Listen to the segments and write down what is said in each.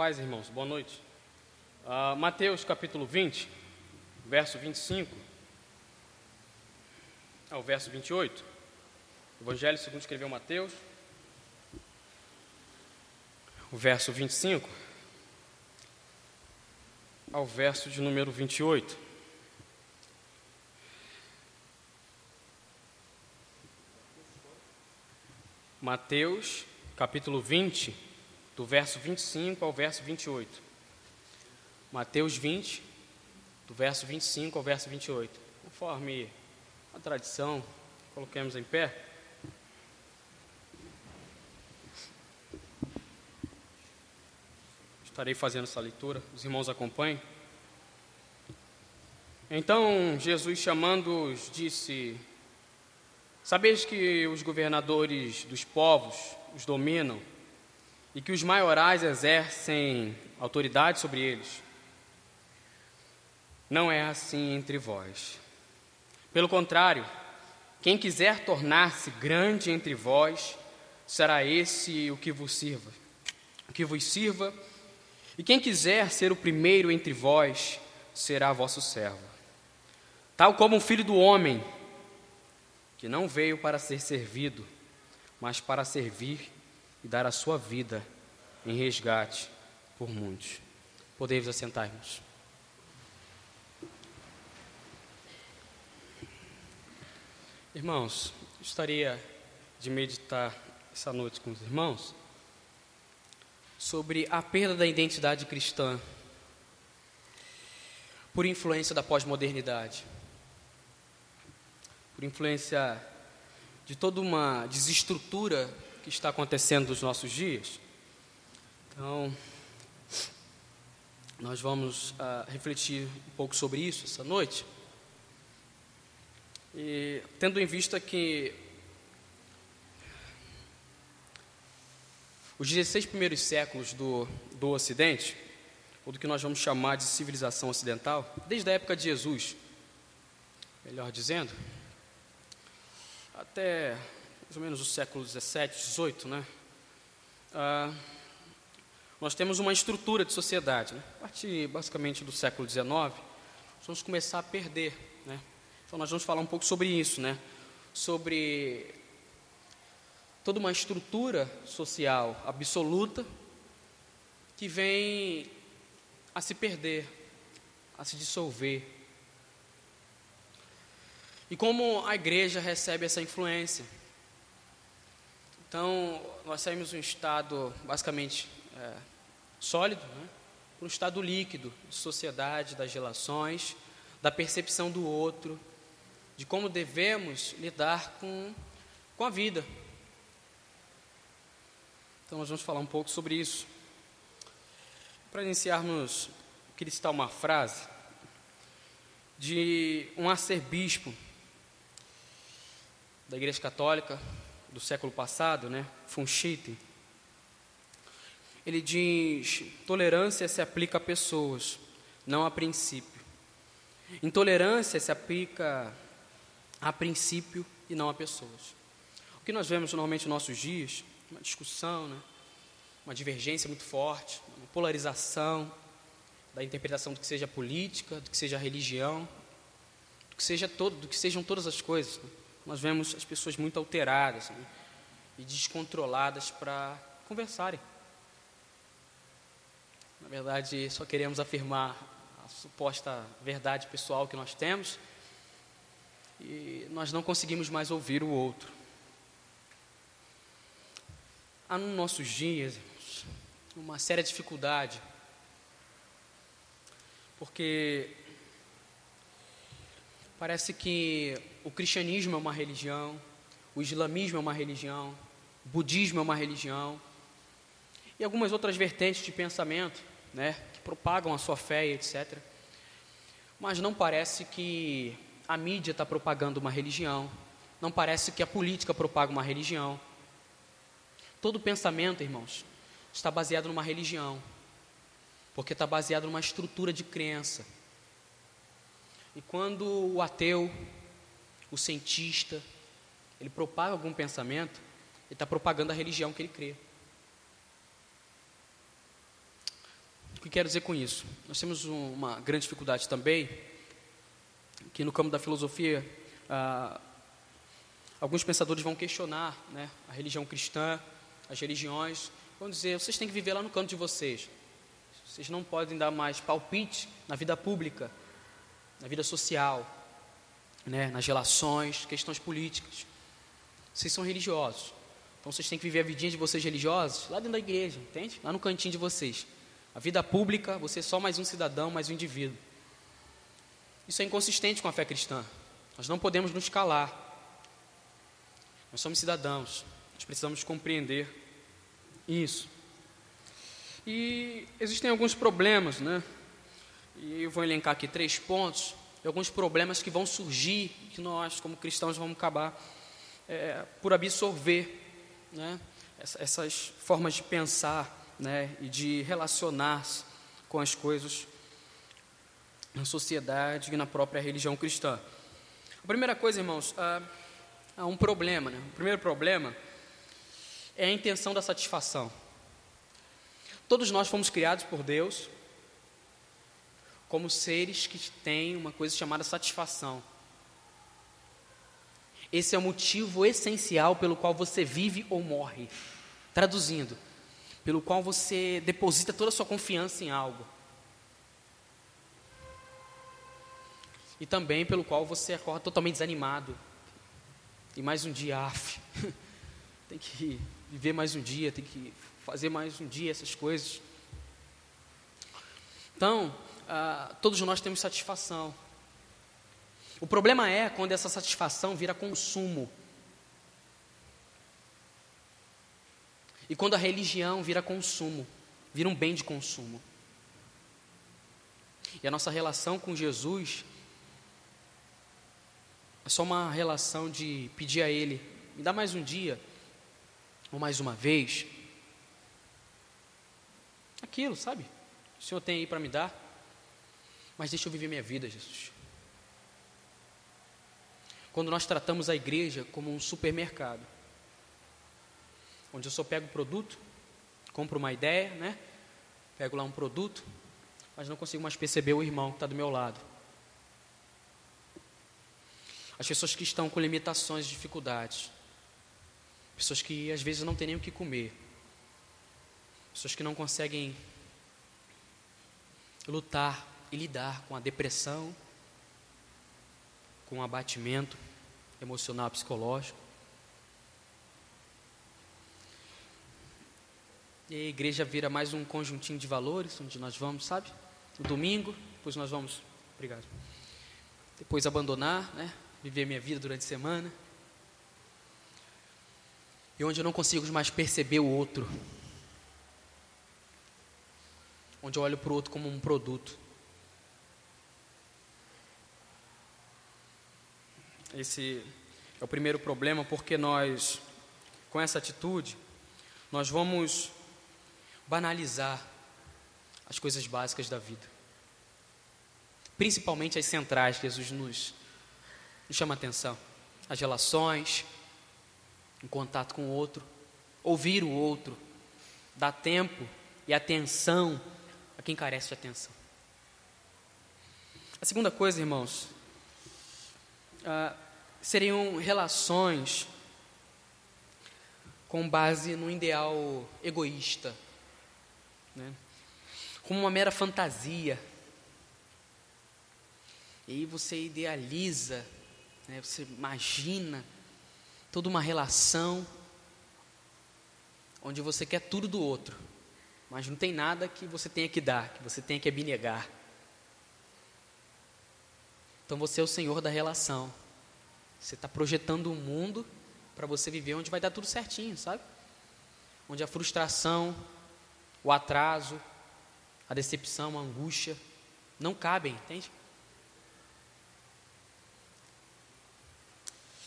paz, irmãos, boa noite. Uh, Mateus capítulo 20, verso 25 ao verso 28. Evangelho segundo escreveu Mateus, o verso 25 ao verso de número 28. Mateus, capítulo 20, do verso 25 ao verso 28. Mateus 20, do verso 25 ao verso 28. Conforme a tradição, coloquemos em pé. Estarei fazendo essa leitura, os irmãos acompanhem. Então Jesus, chamando-os, disse: Sabeis que os governadores dos povos os dominam e que os maiorais exercem autoridade sobre eles. Não é assim entre vós. Pelo contrário, quem quiser tornar-se grande entre vós, será esse o que vos sirva. O que vos sirva, e quem quiser ser o primeiro entre vós, será vosso servo. Tal como o filho do homem, que não veio para ser servido, mas para servir e dar a sua vida em resgate por muitos. Podemos assentar, irmãos. Irmãos, gostaria de meditar essa noite com os irmãos sobre a perda da identidade cristã por influência da pós-modernidade, por influência de toda uma desestrutura que está acontecendo nos nossos dias. Então, nós vamos uh, refletir um pouco sobre isso essa noite. E tendo em vista que os 16 primeiros séculos do, do Ocidente, ou do que nós vamos chamar de civilização ocidental, desde a época de Jesus, melhor dizendo, até mais ou menos o século 17, 18, né? Ah, nós temos uma estrutura de sociedade. Né? A partir basicamente do século XIX, nós vamos começar a perder. Né? Então nós vamos falar um pouco sobre isso, né? sobre toda uma estrutura social absoluta que vem a se perder, a se dissolver. E como a igreja recebe essa influência? Então, nós saímos de um estado basicamente é, sólido, né, para um estado líquido de sociedade, das relações, da percepção do outro, de como devemos lidar com, com a vida. Então, nós vamos falar um pouco sobre isso. Para iniciarmos, eu queria citar uma frase de um arcebispo da Igreja Católica, do século passado, né, Funchite, ele diz: tolerância se aplica a pessoas, não a princípio. Intolerância se aplica a princípio e não a pessoas. O que nós vemos normalmente nos nossos dias, uma discussão, né, uma divergência muito forte, uma polarização da interpretação do que seja política, do que seja religião, do que seja todo, do que sejam todas as coisas. Né? Nós vemos as pessoas muito alteradas né, e descontroladas para conversarem. Na verdade, só queremos afirmar a suposta verdade pessoal que nós temos e nós não conseguimos mais ouvir o outro. Há nos nossos dias irmãos, uma séria dificuldade, porque Parece que o cristianismo é uma religião, o islamismo é uma religião, o budismo é uma religião, e algumas outras vertentes de pensamento, né, que propagam a sua fé etc. Mas não parece que a mídia está propagando uma religião, não parece que a política propaga uma religião. Todo pensamento, irmãos, está baseado numa religião, porque está baseado numa estrutura de crença e quando o ateu, o cientista, ele propaga algum pensamento, ele está propagando a religião que ele crê. O que quero dizer com isso? Nós temos um, uma grande dificuldade também, que no campo da filosofia, ah, alguns pensadores vão questionar né, a religião cristã, as religiões, vão dizer, vocês têm que viver lá no canto de vocês. Vocês não podem dar mais palpite na vida pública, na vida social, né, nas relações, questões políticas. Vocês são religiosos. Então vocês têm que viver a vidinha de vocês religiosos lá dentro da igreja, entende? Lá no cantinho de vocês. A vida pública, você é só mais um cidadão, mais um indivíduo. Isso é inconsistente com a fé cristã. Nós não podemos nos calar. Nós somos cidadãos. Nós precisamos compreender isso. E existem alguns problemas, né? E eu vou elencar aqui três pontos e alguns problemas que vão surgir que nós, como cristãos, vamos acabar é, por absorver, né? Essas formas de pensar né, e de relacionar-se com as coisas na sociedade e na própria religião cristã. A primeira coisa, irmãos, há um problema. Né? O primeiro problema é a intenção da satisfação. Todos nós fomos criados por Deus como seres que têm uma coisa chamada satisfação. Esse é o motivo essencial pelo qual você vive ou morre. Traduzindo, pelo qual você deposita toda a sua confiança em algo. E também pelo qual você acorda totalmente desanimado. E mais um dia, af, tem que viver mais um dia, tem que fazer mais um dia essas coisas. Então, ah, todos nós temos satisfação. O problema é quando essa satisfação vira consumo. E quando a religião vira consumo, vira um bem de consumo. E a nossa relação com Jesus é só uma relação de pedir a Ele, me dá mais um dia, ou mais uma vez. Aquilo, sabe? O Senhor tem aí para me dar, mas deixa eu viver minha vida, Jesus. Quando nós tratamos a igreja como um supermercado, onde eu só pego o produto, compro uma ideia, né? Pego lá um produto, mas não consigo mais perceber o irmão que está do meu lado. As pessoas que estão com limitações, dificuldades. Pessoas que às vezes não têm nem o que comer. Pessoas que não conseguem lutar e lidar com a depressão, com o abatimento emocional, psicológico. E a igreja vira mais um conjuntinho de valores, onde nós vamos, sabe? No domingo, depois nós vamos. Obrigado. Depois abandonar, né? Viver minha vida durante a semana. E onde eu não consigo mais perceber o outro. Onde eu olho para o outro como um produto. Esse é o primeiro problema, porque nós, com essa atitude, nós vamos banalizar as coisas básicas da vida. Principalmente as centrais que Jesus nos, nos chama a atenção. As relações, em contato com o outro, ouvir o outro, dar tempo e atenção a quem carece de atenção. A segunda coisa, irmãos, uh, seriam relações com base no ideal egoísta, né? como uma mera fantasia. E aí você idealiza, né? você imagina toda uma relação onde você quer tudo do outro, mas não tem nada que você tenha que dar, que você tenha que abnegar. Então você é o senhor da relação. Você está projetando um mundo para você viver onde vai dar tudo certinho, sabe? Onde a frustração, o atraso, a decepção, a angústia não cabem, entende?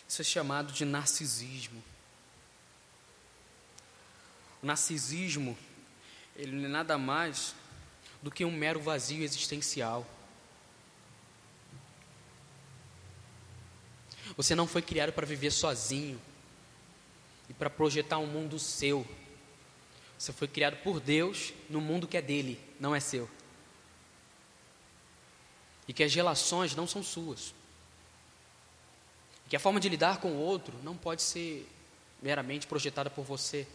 Isso é chamado de narcisismo. O narcisismo, ele não é nada mais do que um mero vazio existencial. Você não foi criado para viver sozinho e para projetar um mundo seu. Você foi criado por Deus no mundo que é dele, não é seu. E que as relações não são suas. E que a forma de lidar com o outro não pode ser meramente projetada por você.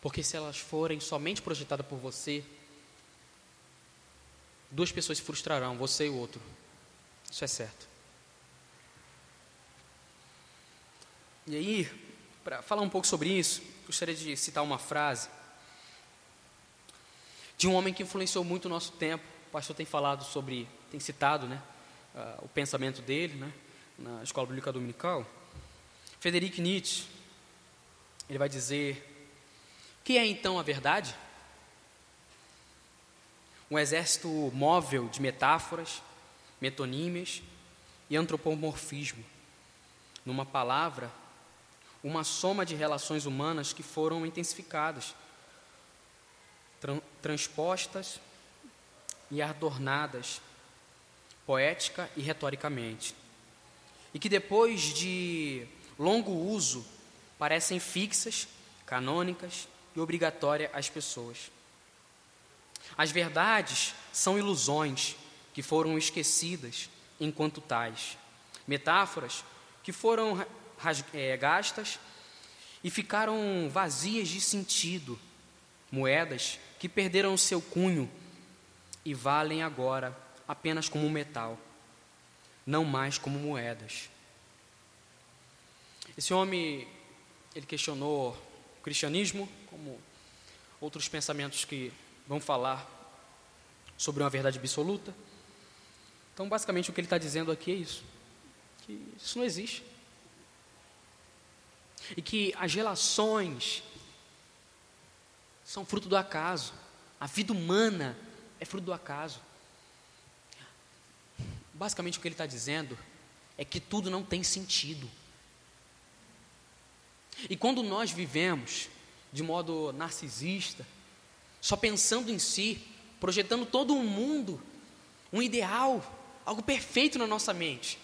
Porque se elas forem somente projetadas por você, duas pessoas se frustrarão, você e o outro. Isso é certo. E aí, para falar um pouco sobre isso, gostaria de citar uma frase de um homem que influenciou muito o nosso tempo. O pastor tem falado sobre, tem citado, né, uh, o pensamento dele, né, na escola bíblica dominical. Frederic Nietzsche, ele vai dizer que é então a verdade? Um exército móvel de metáforas, metonímias e antropomorfismo. Numa palavra, uma soma de relações humanas que foram intensificadas, tra transpostas e adornadas, poética e retoricamente, e que depois de longo uso parecem fixas, canônicas e obrigatória às pessoas. As verdades são ilusões que foram esquecidas enquanto tais, metáforas que foram é, gastas e ficaram vazias de sentido, moedas que perderam seu cunho e valem agora apenas como metal, não mais como moedas. Esse homem, ele questionou o cristianismo, como outros pensamentos que vão falar sobre uma verdade absoluta. Então, basicamente, o que ele está dizendo aqui é isso: que isso não existe. E que as relações são fruto do acaso. A vida humana é fruto do acaso. Basicamente, o que ele está dizendo é que tudo não tem sentido. E quando nós vivemos de modo narcisista, só pensando em si, projetando todo um mundo, um ideal, algo perfeito na nossa mente.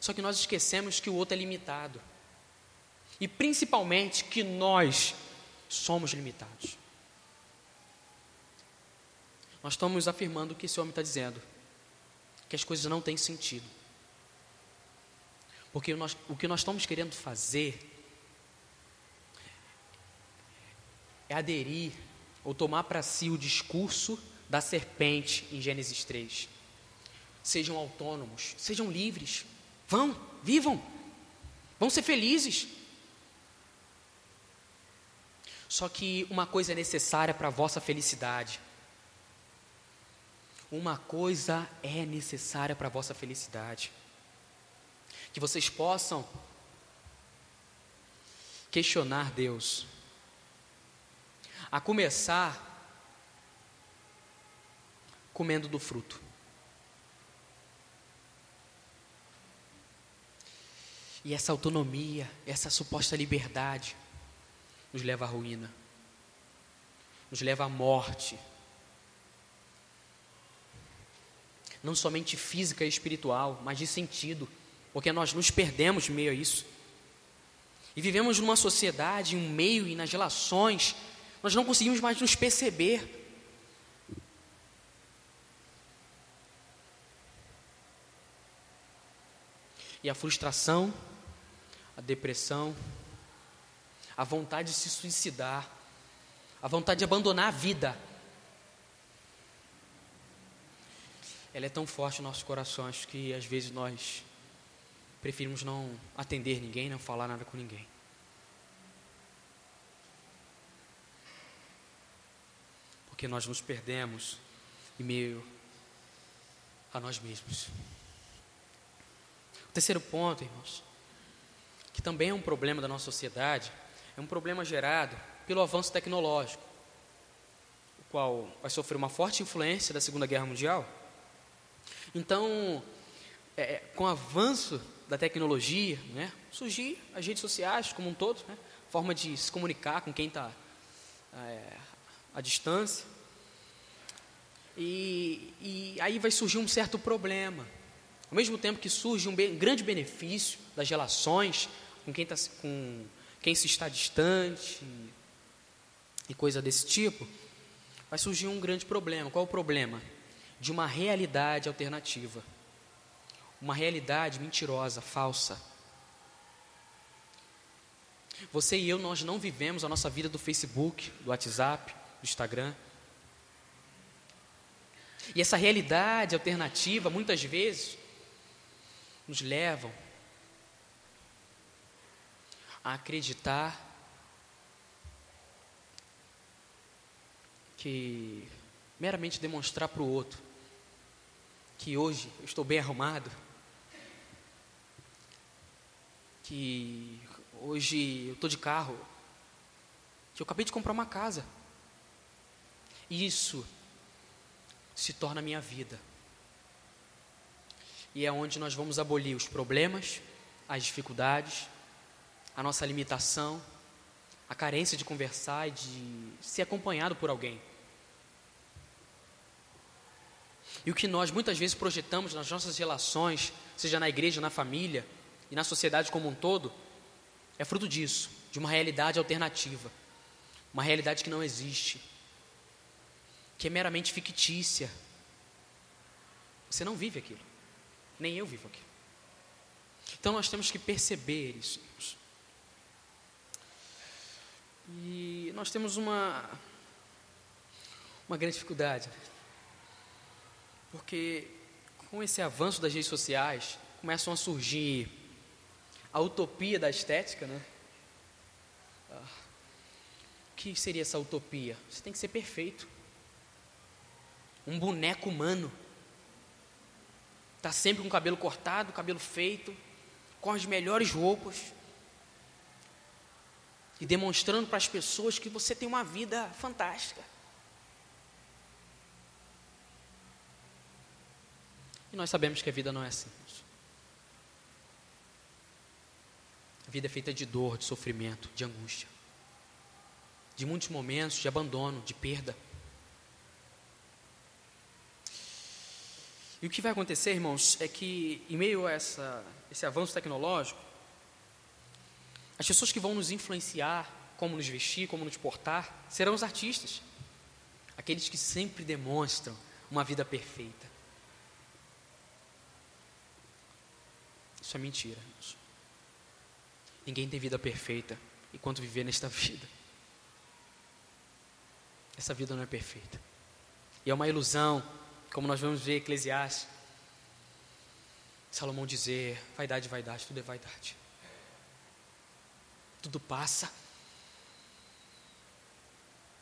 Só que nós esquecemos que o outro é limitado. E principalmente que nós somos limitados. Nós estamos afirmando o que esse homem está dizendo: que as coisas não têm sentido. Porque nós, o que nós estamos querendo fazer é aderir ou tomar para si o discurso da serpente em Gênesis 3. Sejam autônomos, sejam livres, vão, vivam, vão ser felizes. Só que uma coisa é necessária para a vossa felicidade. Uma coisa é necessária para a vossa felicidade. Que vocês possam questionar Deus a começar comendo do fruto. E essa autonomia, essa suposta liberdade, nos leva à ruína, nos leva à morte. Não somente física e espiritual, mas de sentido, porque nós nos perdemos em meio a isso. E vivemos numa sociedade, em um meio e nas relações nós não conseguimos mais nos perceber. E a frustração, a depressão, a vontade de se suicidar, a vontade de abandonar a vida, ela é tão forte em nossos corações que às vezes nós preferimos não atender ninguém, não falar nada com ninguém. porque nós nos perdemos em meio a nós mesmos. O terceiro ponto, irmãos, que também é um problema da nossa sociedade, é um problema gerado pelo avanço tecnológico, o qual vai sofrer uma forte influência da Segunda Guerra Mundial. Então, é, é com o avanço da tecnologia, né, surgir as redes sociais como um todo, né, forma de se comunicar com quem está é, à distância. E, e aí vai surgir um certo problema. Ao mesmo tempo que surge um grande benefício das relações com quem, tá, com quem se está distante e coisa desse tipo, vai surgir um grande problema. Qual o problema? De uma realidade alternativa. Uma realidade mentirosa, falsa. Você e eu, nós não vivemos a nossa vida do Facebook, do WhatsApp, do Instagram. E essa realidade alternativa, muitas vezes, nos levam a acreditar que meramente demonstrar para o outro que hoje eu estou bem arrumado, que hoje eu estou de carro, que eu acabei de comprar uma casa. Isso se torna minha vida. E é onde nós vamos abolir os problemas, as dificuldades, a nossa limitação, a carência de conversar e de ser acompanhado por alguém. E o que nós muitas vezes projetamos nas nossas relações, seja na igreja, na família e na sociedade como um todo, é fruto disso, de uma realidade alternativa, uma realidade que não existe, que é meramente fictícia. Você não vive aquilo, nem eu vivo aquilo. Então nós temos que perceber isso. E nós temos uma, uma grande dificuldade, né? porque com esse avanço das redes sociais, começam a surgir a utopia da estética, né? Ah, o que seria essa utopia? Você tem que ser perfeito. Um boneco humano. Está sempre com o cabelo cortado, cabelo feito, com as melhores roupas e demonstrando para as pessoas que você tem uma vida fantástica. E nós sabemos que a vida não é assim. A vida é feita de dor, de sofrimento, de angústia, de muitos momentos de abandono, de perda. E o que vai acontecer, irmãos, é que em meio a essa, esse avanço tecnológico, as pessoas que vão nos influenciar como nos vestir, como nos portar, serão os artistas. Aqueles que sempre demonstram uma vida perfeita. Isso é mentira. Ninguém tem vida perfeita enquanto viver nesta vida. Essa vida não é perfeita. E é uma ilusão, como nós vamos ver Eclesiastes. Salomão dizer, vaidade, vaidade, tudo é vaidade tudo passa.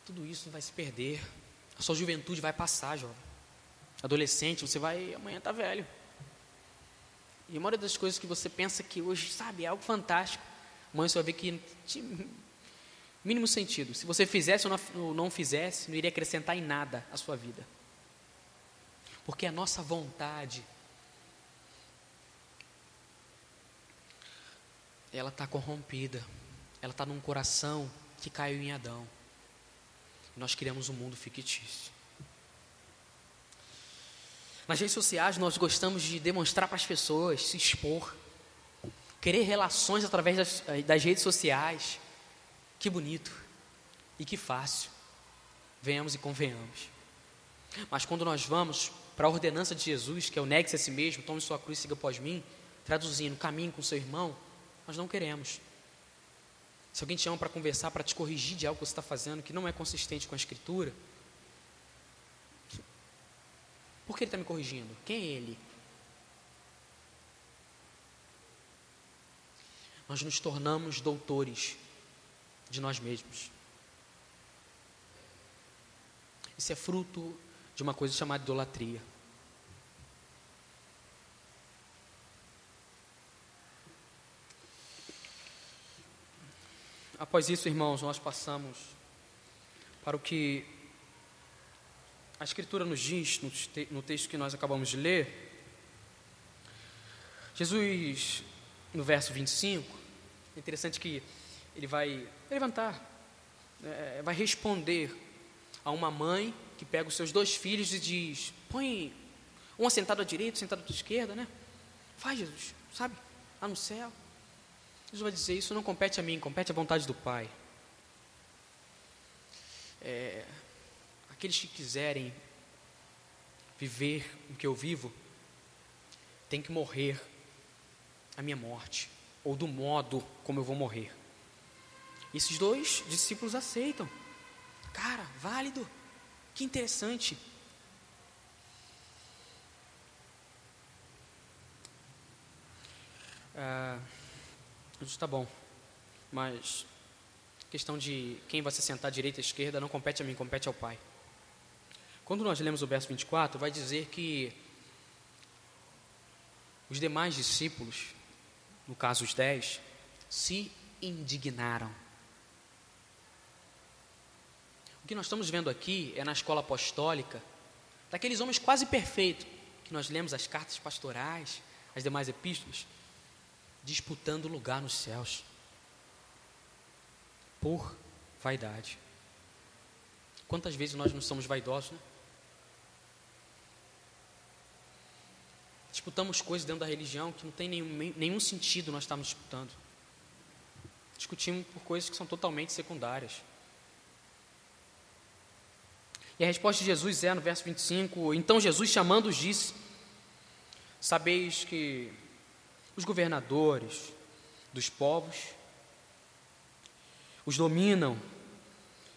Tudo isso vai se perder. A sua juventude vai passar, jovem. Adolescente, você vai amanhã tá velho. E a maioria das coisas que você pensa que hoje, sabe, é algo fantástico, amanhã você vai ver que mínimo sentido. Se você fizesse ou não fizesse, não iria acrescentar em nada a sua vida. Porque a nossa vontade ela está corrompida ela está num coração que caiu em Adão. Nós criamos um mundo fictício. Nas redes sociais, nós gostamos de demonstrar para as pessoas, se expor, querer relações através das, das redes sociais. Que bonito e que fácil. Venhamos e convenhamos. Mas quando nós vamos para a ordenança de Jesus, que é o negue-se a si mesmo, tome sua cruz e siga após mim, traduzindo, caminho com seu irmão, nós não queremos. Se alguém te chama para conversar, para te corrigir de algo que você está fazendo que não é consistente com a Escritura, por que ele está me corrigindo? Quem é ele? Nós nos tornamos doutores de nós mesmos. Isso é fruto de uma coisa chamada idolatria. Após isso, irmãos, nós passamos para o que a Escritura nos diz no texto que nós acabamos de ler. Jesus, no verso 25, é interessante que ele vai levantar, é, vai responder a uma mãe que pega os seus dois filhos e diz: põe um sentado à direita, sentado à esquerda, né? Faz, Jesus, sabe? Lá no céu. Jesus vai dizer: Isso não compete a mim, compete à vontade do Pai. É, aqueles que quiserem viver o que eu vivo, têm que morrer a minha morte, ou do modo como eu vou morrer. Esses dois discípulos aceitam. Cara, válido. Que interessante. Ah, está bom, mas questão de quem vai se sentar à direita ou à esquerda não compete a mim, compete ao Pai. Quando nós lemos o verso 24, vai dizer que os demais discípulos, no caso os dez, se indignaram. O que nós estamos vendo aqui é na escola apostólica, daqueles homens quase perfeitos, que nós lemos as cartas pastorais, as demais epístolas, disputando lugar nos céus por vaidade. Quantas vezes nós não somos vaidosos, né? Disputamos coisas dentro da religião que não tem nenhum, nenhum sentido nós estarmos disputando. Discutimos por coisas que são totalmente secundárias. E a resposta de Jesus é no verso 25: Então Jesus, chamando-os, disse: Sabeis que os governadores dos povos os dominam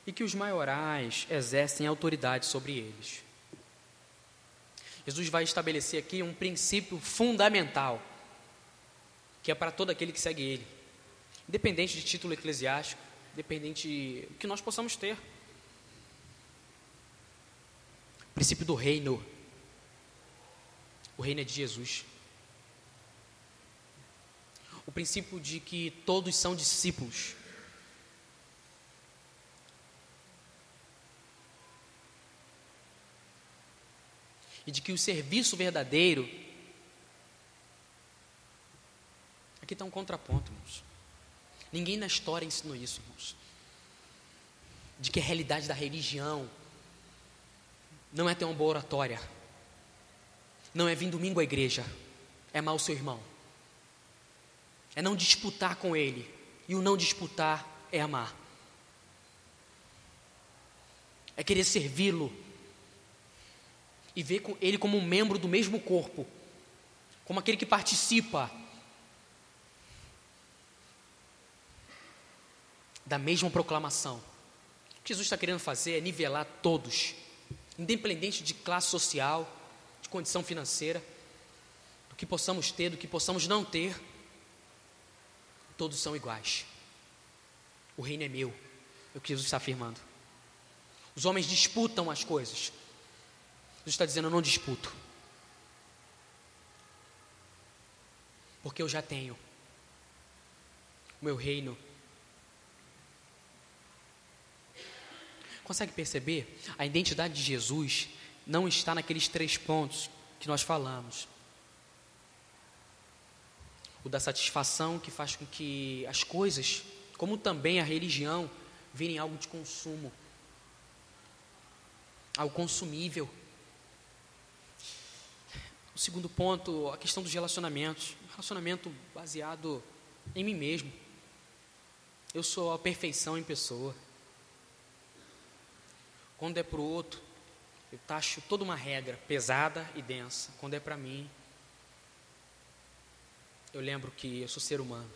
e que os maiorais exercem autoridade sobre eles. Jesus vai estabelecer aqui um princípio fundamental, que é para todo aquele que segue ele, independente de título eclesiástico, independente do que nós possamos ter. O princípio do reino. O reino é de Jesus o princípio de que todos são discípulos. E de que o serviço verdadeiro. Aqui está um contraponto, irmãos. Ninguém na história ensinou isso, irmãos. De que a realidade da religião não é ter uma boa oratória, não é vir domingo à igreja, é amar o seu irmão. É não disputar com Ele, e o não disputar é amar, é querer servi-lo. E ver Ele como um membro do mesmo corpo, como aquele que participa da mesma proclamação. O que Jesus está querendo fazer é nivelar todos, independente de classe social, de condição financeira, do que possamos ter, do que possamos não ter todos são iguais. O reino é meu, é o que Jesus está afirmando. Os homens disputam as coisas. Jesus está dizendo: eu não disputo. Porque eu já tenho o meu reino. Consegue perceber? A identidade de Jesus não está naqueles três pontos que nós falamos o da satisfação que faz com que as coisas, como também a religião, virem algo de consumo, algo consumível. O segundo ponto, a questão dos relacionamentos. Relacionamento baseado em mim mesmo. Eu sou a perfeição em pessoa. Quando é para o outro, eu taxo toda uma regra pesada e densa. Quando é para mim, eu lembro que eu sou ser humano.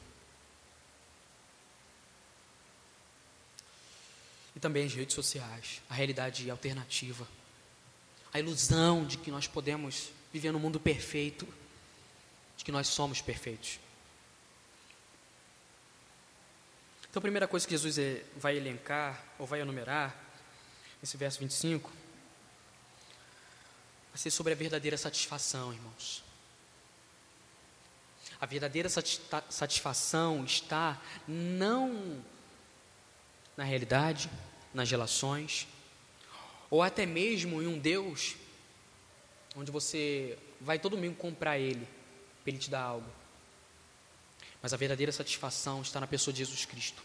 E também as redes sociais, a realidade alternativa, a ilusão de que nós podemos viver num mundo perfeito, de que nós somos perfeitos. Então, a primeira coisa que Jesus é, vai elencar, ou vai enumerar, nesse verso 25, vai ser sobre a verdadeira satisfação, irmãos. A verdadeira satisfação está não na realidade, nas relações, ou até mesmo em um Deus onde você vai todo domingo comprar Ele, para Ele te dar algo. Mas a verdadeira satisfação está na pessoa de Jesus Cristo.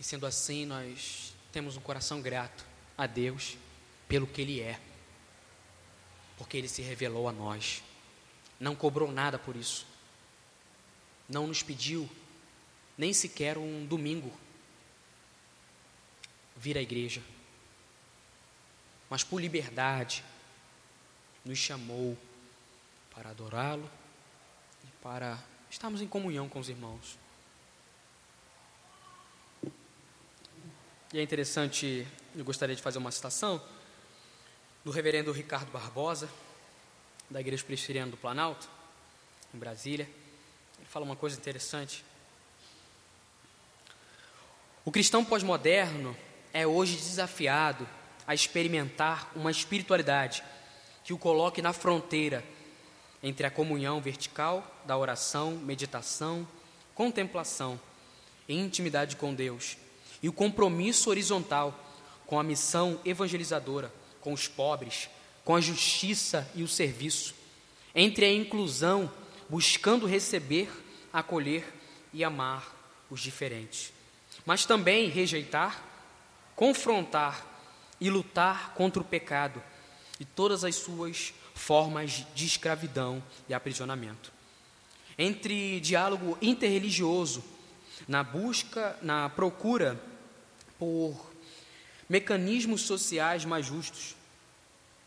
E sendo assim, nós temos um coração grato a Deus pelo que Ele é. Porque Ele se revelou a nós. Não cobrou nada por isso, não nos pediu nem sequer um domingo vir à igreja, mas por liberdade nos chamou para adorá-lo e para estarmos em comunhão com os irmãos. E é interessante, eu gostaria de fazer uma citação do reverendo Ricardo Barbosa, da Igreja Presbiteriana do Planalto, em Brasília. Ele fala uma coisa interessante. O cristão pós-moderno é hoje desafiado a experimentar uma espiritualidade que o coloque na fronteira entre a comunhão vertical da oração, meditação, contemplação e intimidade com Deus e o compromisso horizontal com a missão evangelizadora, com os pobres, com a justiça e o serviço, entre a inclusão, buscando receber, acolher e amar os diferentes, mas também rejeitar, confrontar e lutar contra o pecado e todas as suas formas de escravidão e aprisionamento. Entre diálogo interreligioso, na busca, na procura por mecanismos sociais mais justos,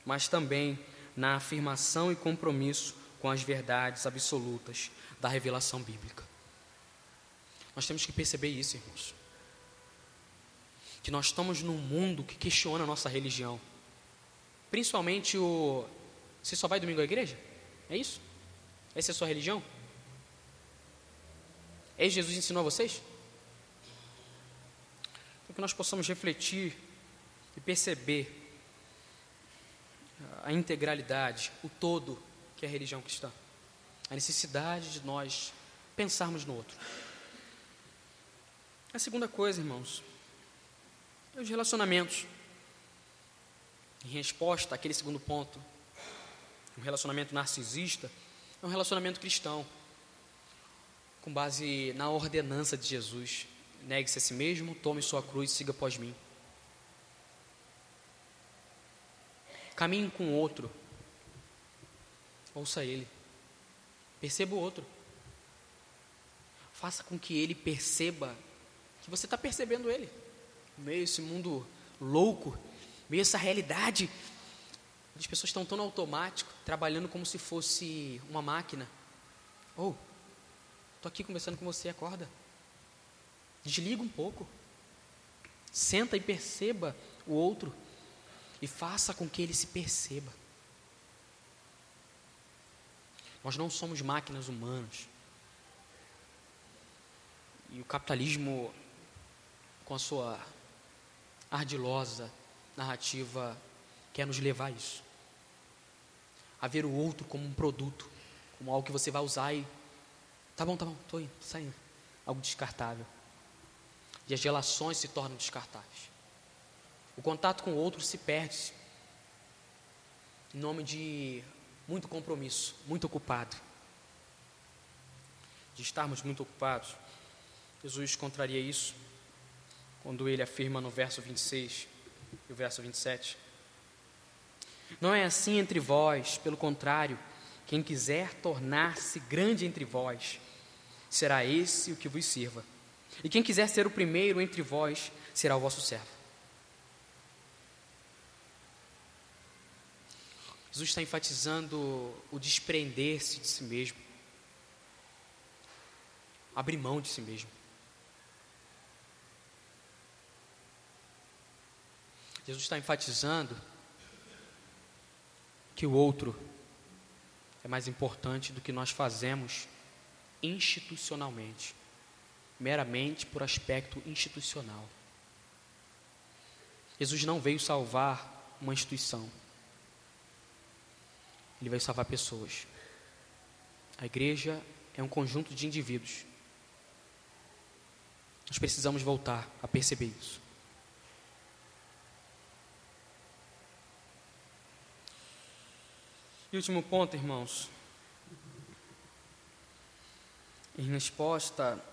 mas também na afirmação e compromisso com as verdades absolutas da revelação bíblica. Nós temos que perceber isso, irmãos. Que nós estamos num mundo que questiona a nossa religião. Principalmente o. Você só vai domingo à igreja? É isso? Essa é a sua religião? É isso que Jesus ensinou a vocês? Que nós possamos refletir e perceber a integralidade, o todo que é a religião cristã. A necessidade de nós pensarmos no outro. A segunda coisa, irmãos, é os relacionamentos. Em resposta àquele segundo ponto, um relacionamento narcisista é um relacionamento cristão, com base na ordenança de Jesus. Negue-se a si mesmo, tome sua cruz e siga após mim. Caminhe com o outro. Ouça ele. Perceba o outro. Faça com que ele perceba que você está percebendo ele. meio esse mundo louco, meio essa realidade. As pessoas estão tão automático, trabalhando como se fosse uma máquina. Ou, oh, estou aqui conversando com você, acorda. Desliga um pouco. Senta e perceba o outro e faça com que ele se perceba. Nós não somos máquinas humanas. E o capitalismo, com a sua ardilosa narrativa, quer nos levar a isso. A ver o outro como um produto, como algo que você vai usar e. Tá bom, tá bom, estou indo, tô saindo. Algo descartável. E as relações se tornam descartáveis. O contato com o outro se perde em nome de muito compromisso, muito ocupado. De estarmos muito ocupados. Jesus contraria isso quando ele afirma no verso 26 e o verso 27. Não é assim entre vós, pelo contrário, quem quiser tornar-se grande entre vós, será esse o que vos sirva. E quem quiser ser o primeiro entre vós, será o vosso servo. Jesus está enfatizando o desprender-se de si mesmo, abrir mão de si mesmo. Jesus está enfatizando que o outro é mais importante do que nós fazemos institucionalmente, meramente por aspecto institucional. Jesus não veio salvar uma instituição. Ele vai salvar pessoas. A igreja é um conjunto de indivíduos. Nós precisamos voltar a perceber isso. E último ponto, irmãos. Em resposta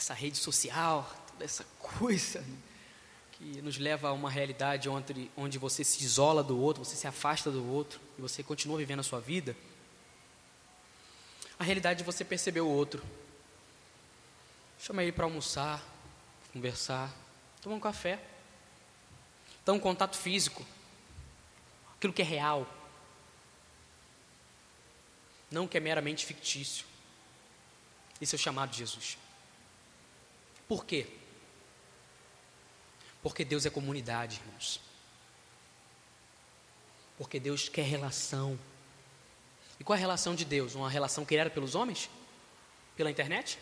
essa rede social, toda essa coisa que nos leva a uma realidade onde, onde você se isola do outro, você se afasta do outro e você continua vivendo a sua vida, a realidade de você perceber o outro. Chama ele para almoçar, conversar, tomar um café. Então, um contato físico, aquilo que é real, não que é meramente fictício. Esse é o chamado de Jesus. Por quê? Porque Deus é comunidade, irmãos. Porque Deus quer relação. E qual é a relação de Deus? Uma relação criada pelos homens? Pela internet?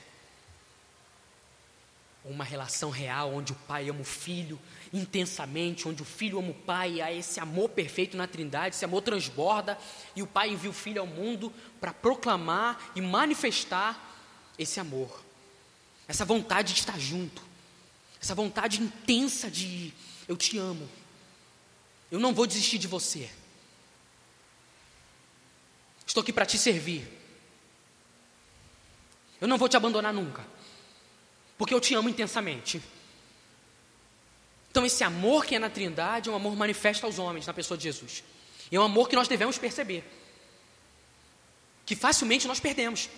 Uma relação real onde o pai ama o filho intensamente, onde o filho ama o pai, há esse amor perfeito na Trindade, esse amor transborda e o pai envia o filho ao mundo para proclamar e manifestar esse amor, essa vontade de estar junto, essa vontade intensa de eu te amo, eu não vou desistir de você, estou aqui para te servir, eu não vou te abandonar nunca, porque eu te amo intensamente. Então, esse amor que é na Trindade é um amor manifesto aos homens na pessoa de Jesus. É um amor que nós devemos perceber. Que facilmente nós perdemos.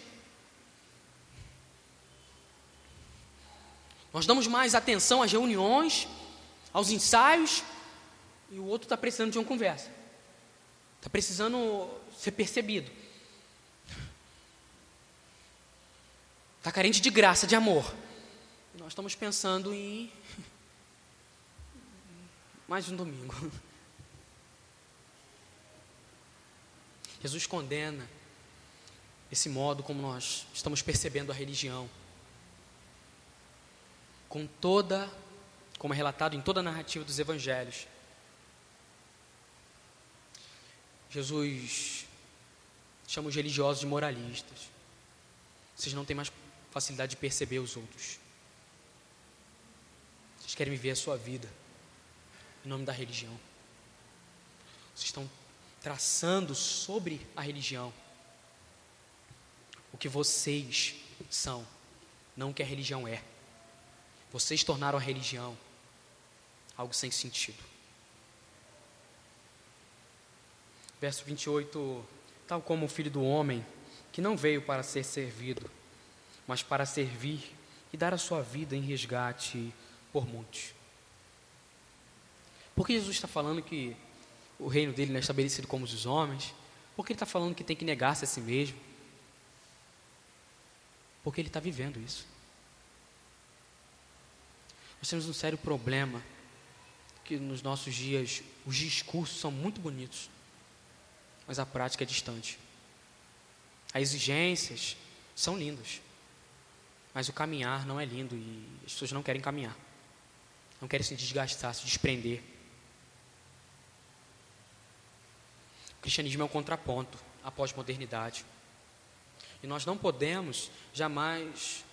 Nós damos mais atenção às reuniões, aos ensaios, e o outro está precisando de uma conversa. Está precisando ser percebido. Está carente de graça, de amor. Nós estamos pensando em mais um domingo. Jesus condena esse modo como nós estamos percebendo a religião com toda, como é relatado em toda a narrativa dos evangelhos. Jesus chama os religiosos de moralistas. Vocês não têm mais facilidade de perceber os outros. Vocês querem viver a sua vida em nome da religião. Vocês estão traçando sobre a religião o que vocês são, não o que a religião é. Vocês tornaram a religião algo sem sentido. Verso 28: Tal como o filho do homem, que não veio para ser servido, mas para servir e dar a sua vida em resgate por muitos. Por que Jesus está falando que o reino dele não é estabelecido como os homens? Por que ele está falando que tem que negar-se a si mesmo? Porque ele está vivendo isso. Nós temos um sério problema que nos nossos dias os discursos são muito bonitos, mas a prática é distante. As exigências são lindas, mas o caminhar não é lindo e as pessoas não querem caminhar, não querem se desgastar, se desprender. O cristianismo é um contraponto à pós-modernidade. E nós não podemos jamais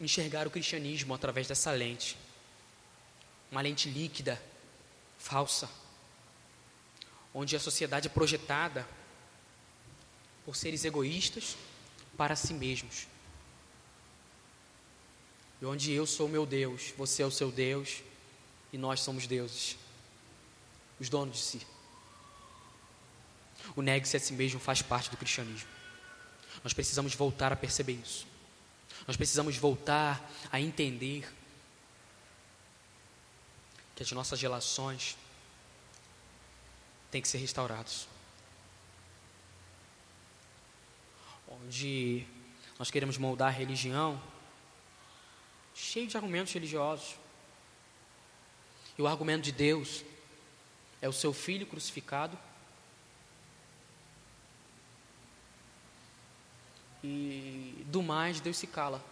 enxergar o cristianismo através dessa lente. Uma lente líquida, falsa, onde a sociedade é projetada por seres egoístas para si mesmos. E onde eu sou meu Deus, você é o seu Deus e nós somos deuses, os donos de si. O negue-se a si mesmo faz parte do cristianismo. Nós precisamos voltar a perceber isso. Nós precisamos voltar a entender que as nossas relações têm que ser restauradas. Onde nós queremos moldar a religião cheio de argumentos religiosos. E o argumento de Deus é o seu filho crucificado e do mais Deus se cala.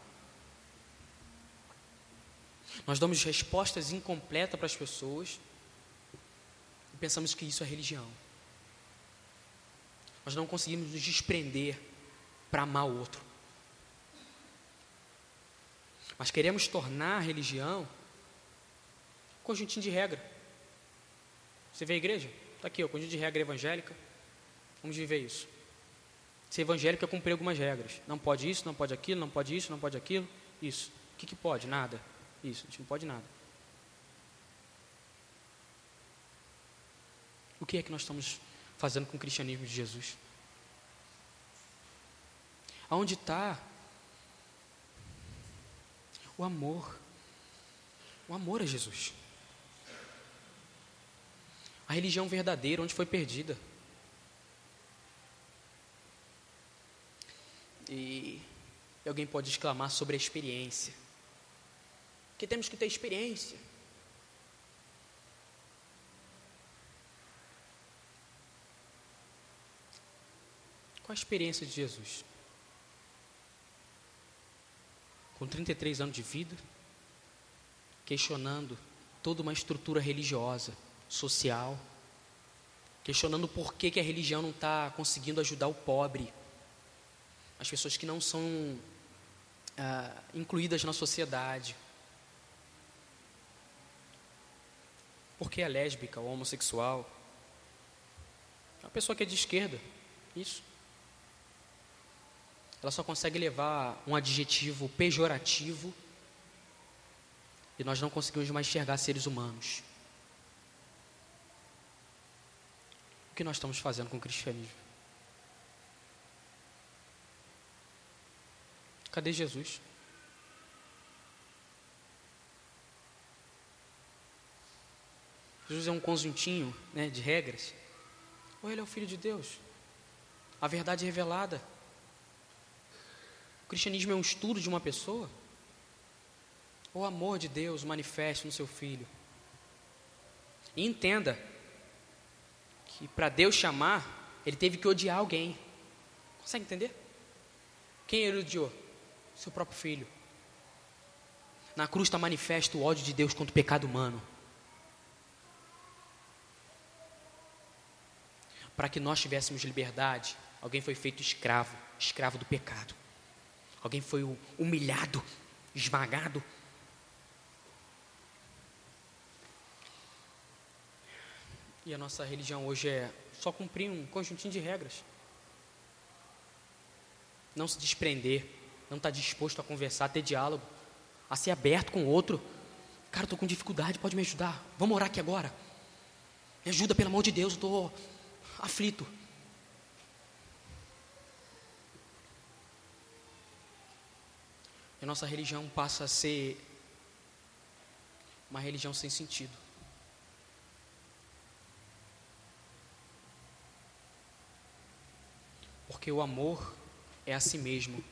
Nós damos respostas incompletas para as pessoas e pensamos que isso é religião. Nós não conseguimos nos desprender para amar o outro. Mas queremos tornar a religião um conjuntinho de regra. Você vê a igreja? Está aqui, o conjunto de regra evangélica. Vamos viver isso. Ser evangélico é cumprir algumas regras. Não pode isso, não pode aquilo, não pode isso, não pode aquilo. Isso. O que, que pode? Nada. Isso, a gente não pode nada. O que é que nós estamos fazendo com o cristianismo de Jesus? Aonde está o amor? O amor a Jesus. A religião verdadeira, onde foi perdida. E alguém pode exclamar sobre a experiência. Que temos que ter experiência. Qual a experiência de Jesus? Com 33 anos de vida, questionando toda uma estrutura religiosa, social, questionando por que, que a religião não está conseguindo ajudar o pobre, as pessoas que não são ah, incluídas na sociedade. Por que é lésbica ou homossexual? É uma pessoa que é de esquerda, isso ela só consegue levar um adjetivo pejorativo e nós não conseguimos mais enxergar seres humanos. O que nós estamos fazendo com o cristianismo? Cadê Jesus? Jesus é um conjuntinho né, de regras? Ou ele é o Filho de Deus? A verdade revelada. O cristianismo é um estudo de uma pessoa? O amor de Deus manifesto no seu filho. E entenda que para Deus chamar, ele teve que odiar alguém. Consegue entender? Quem ele odiou? Seu próprio filho. Na cruz está manifesto o ódio de Deus contra o pecado humano. Para que nós tivéssemos liberdade, alguém foi feito escravo, escravo do pecado. Alguém foi humilhado, esmagado. E a nossa religião hoje é só cumprir um conjuntinho de regras. Não se desprender, não estar tá disposto a conversar, a ter diálogo, a ser aberto com o outro. Cara, estou com dificuldade, pode me ajudar? Vamos orar aqui agora. Me ajuda, pelo amor de Deus, estou aflito. a nossa religião passa a ser uma religião sem sentido. Porque o amor é a si mesmo.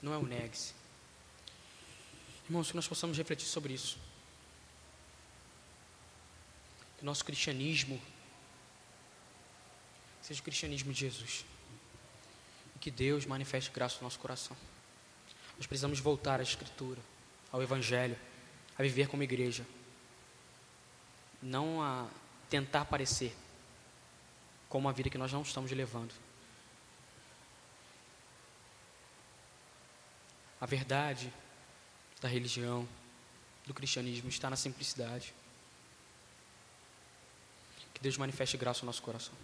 Não é o negue-se. Irmãos, que nós possamos refletir sobre isso. Que nosso cristianismo seja o cristianismo de Jesus e que Deus manifeste graça no nosso coração. Nós precisamos voltar à Escritura, ao Evangelho, a viver como igreja, não a tentar parecer com uma vida que nós não estamos levando. A verdade da religião, do cristianismo, está na simplicidade. Que Deus manifeste graça no nosso coração.